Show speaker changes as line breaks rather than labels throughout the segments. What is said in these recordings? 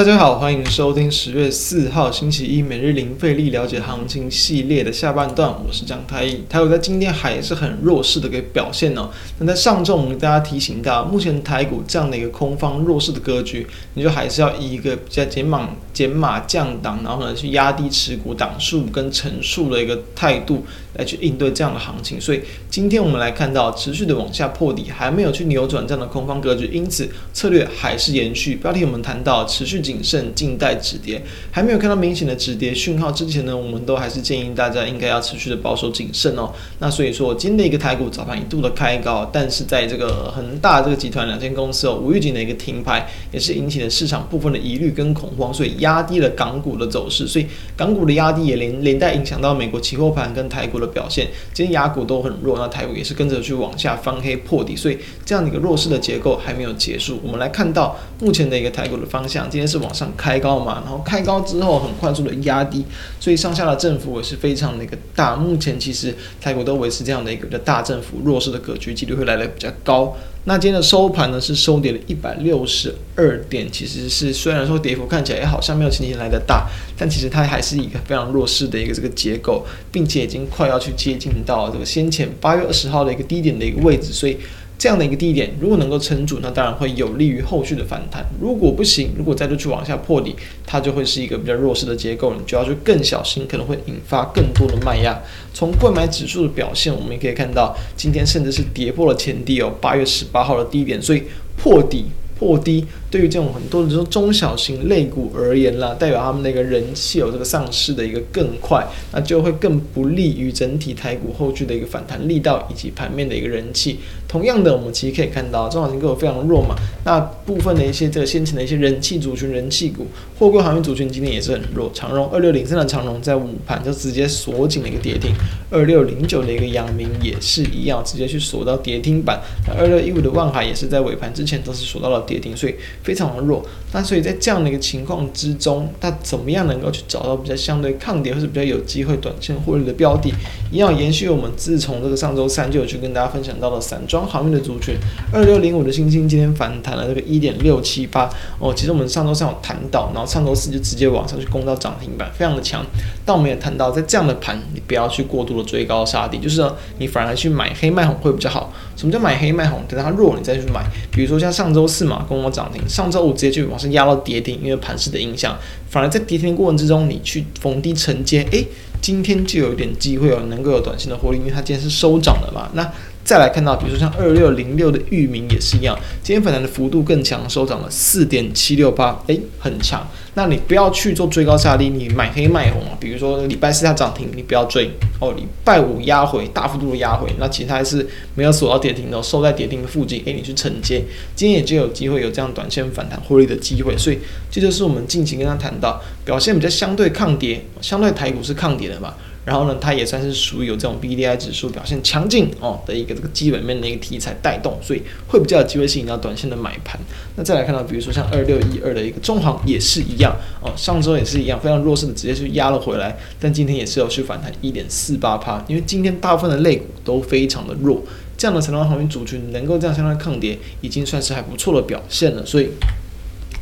大家好，欢迎收听十月四号星期一每日零费力了解行情系列的下半段，我是江太一。台股在今天还是很弱势的一个表现哦。那在上周我们大家提醒到，目前台股这样的一个空方弱势的格局，你就还是要以一个比较减码、减码降档，然后呢去压低持股档数跟成数的一个态度来去应对这样的行情。所以今天我们来看到持续的往下破底，还没有去扭转这样的空方格局，因此策略还是延续。标题我们谈到持续。谨慎，静待止跌，还没有看到明显的止跌讯号之前呢，我们都还是建议大家应该要持续的保守谨慎哦。那所以说，今天的一个台股早盘一度的开高，但是在这个恒大这个集团两间公司哦，无预警的一个停牌，也是引起了市场部分的疑虑跟恐慌，所以压低了港股的走势。所以港股的压低也连连带影响到美国期货盘跟台股的表现。今天雅股都很弱，那台股也是跟着去往下翻黑破底，所以这样的一个弱势的结构还没有结束。我们来看到目前的一个台股的方向，今天是往上开高嘛，然后开高之后很快速的压低，所以上下的振幅也是非常的一个大。目前其实台股都维持这样的一个大振幅，弱势的格局几率会来的比较高。那今天的收盘呢是收跌了一百六十二点，其实是虽然说跌幅看起来好像没有前几天来的大，但其实它还是一个非常弱势的一个这个结构，并且已经快要去接近到这个先前八月二十号的一个低点的一个位置，所以。这样的一个低点，如果能够撑住，那当然会有利于后续的反弹。如果不行，如果再度去往下破底，它就会是一个比较弱势的结构，你就要去更小心，可能会引发更多的卖压。从购买指数的表现，我们也可以看到，今天甚至是跌破了前低哦，八月十八号的低点，所以破底。破低对于这种很多的这种中小型类股而言啦，代表他们那个人气有这个上市的一个更快，那就会更不利于整体台股后续的一个反弹力道以及盘面的一个人气。同样的，我们其实可以看到中小型个股非常弱嘛，那部分的一些这个先前的一些人气族群、人气股，货柜航运族群今天也是很弱。长荣二六零三的长荣在午盘就直接锁紧了一个跌停，二六零九的一个阳明也是一样，直接去锁到跌停板。那二六一五的万海也是在尾盘之前都是锁到了。跌停，所以非常的弱。那所以在这样的一个情况之中，它怎么样能够去找到比较相对抗跌或者比较有机会短线获利的标的？一样延续我们自从这个上周三就有去跟大家分享到的散装航运的族群，二六零五的星星今天反弹了这个一点六七八哦。其实我们上周三有谈到，然后上周四就直接往上去攻到涨停板，非常的强。但我们也谈到，在这样的盘，你不要去过度的追高杀低，就是说你反而去买黑卖红会比较好。什么叫买黑卖红？等它弱你再去买。比如说像上周四嘛。跟我涨停，上周五直接就往上压到跌停，因为盘势的影响，反而在跌停的过程之中，你去逢低承接，诶，今天就有一点机会哦，能够有短线的获利，因为它今天是收涨的嘛。那再来看到，比如说像二六零六的域名也是一样，今天反弹的幅度更强，收涨了四点七六八，诶，很强。那你不要去做追高杀低，你买黑卖红啊。比如说礼拜四它涨停，你不要追哦。礼拜五压回，大幅度的压回，那其他还是没有锁到跌停的，收在跌停的附近，诶，你去承接，今天也就有机会有这样短线反弹获利的机会。所以这就是我们近期跟他谈到表现比较相对抗跌，相对台股是抗跌的嘛。然后呢，它也算是属于有这种 BDI 指数表现强劲哦的一个这个基本面的一个题材带动，所以会比较有机会吸引到短线的买盘。那再来看到，比如说像二六一二的一个中航也是一样哦，上周也是一样，非常弱势的直接去压了回来，但今天也是有去反弹一点四八趴，因为今天大部分的类股都非常的弱，这样的成长航运族群能够这样相当抗跌，已经算是还不错的表现了，所以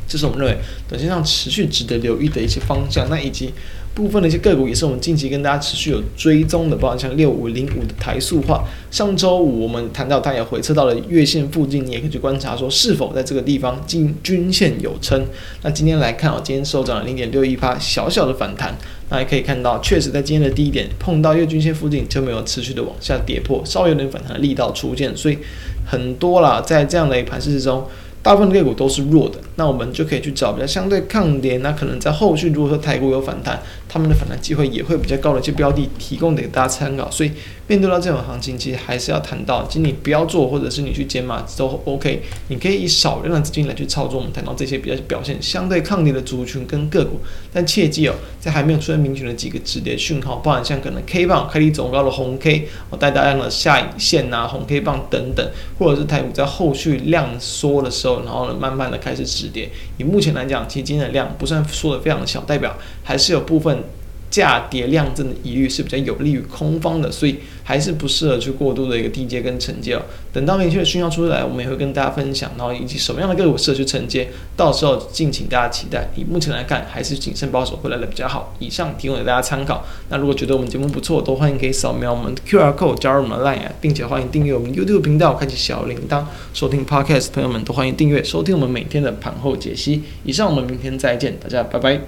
这是我们认为短线上持续值得留意的一些方向。那以及。部分的一些个股也是我们近期跟大家持续有追踪的，包括像六五零五的台塑化，上周五我们谈到它也回测到了月线附近，你也可以去观察说是否在这个地方进均线有撑。那今天来看哦，今天收涨了零点六一八，小小的反弹。那也可以看到，确实在今天的低点碰到月均线附近就没有持续的往下跌破，稍微有点反弹的力道出现，所以很多啦，在这样的一盘势之中。大部分个股都是弱的，那我们就可以去找比较相对抗跌，那可能在后续如果说台股有反弹，他们的反弹机会也会比较高的一些标的，提供给大家参考。所以面对到这种行情，其实还是要谈到，其实你不要做，或者是你去减码都 OK，你可以以少量的资金来去操作。我们谈到这些比较表现相对抗跌的族群跟个股，但切记哦，在还没有出现明显的几个止跌讯号，包含像可能 K 棒开低走高的红 K，我带大量的下影线啊、红 K 棒等等，或者是台股在后续量缩的时候。然后呢，慢慢的开始止跌。以目前来讲，其实今天的量不算缩的非常小，代表还是有部分价跌量增的疑虑是比较有利于空方的，所以还是不适合去过度的一个低接跟承接哦。等到明确的讯号出来，我们也会跟大家分享，然后以及什么样的个股适合去承接，到时候敬请大家期待。以目前来看，还是谨慎保守会来的比较好。以上提供给大家参考。那如果觉得我们节目不错，都欢迎可以扫描我们的 QR code 加入我们的 Line，并且欢迎订阅我们 YouTube 频道，开启小铃铛，收听 Podcast。朋友们都欢迎订阅收听我们每天的盘后解析。以上，我们明天再见，大家拜拜。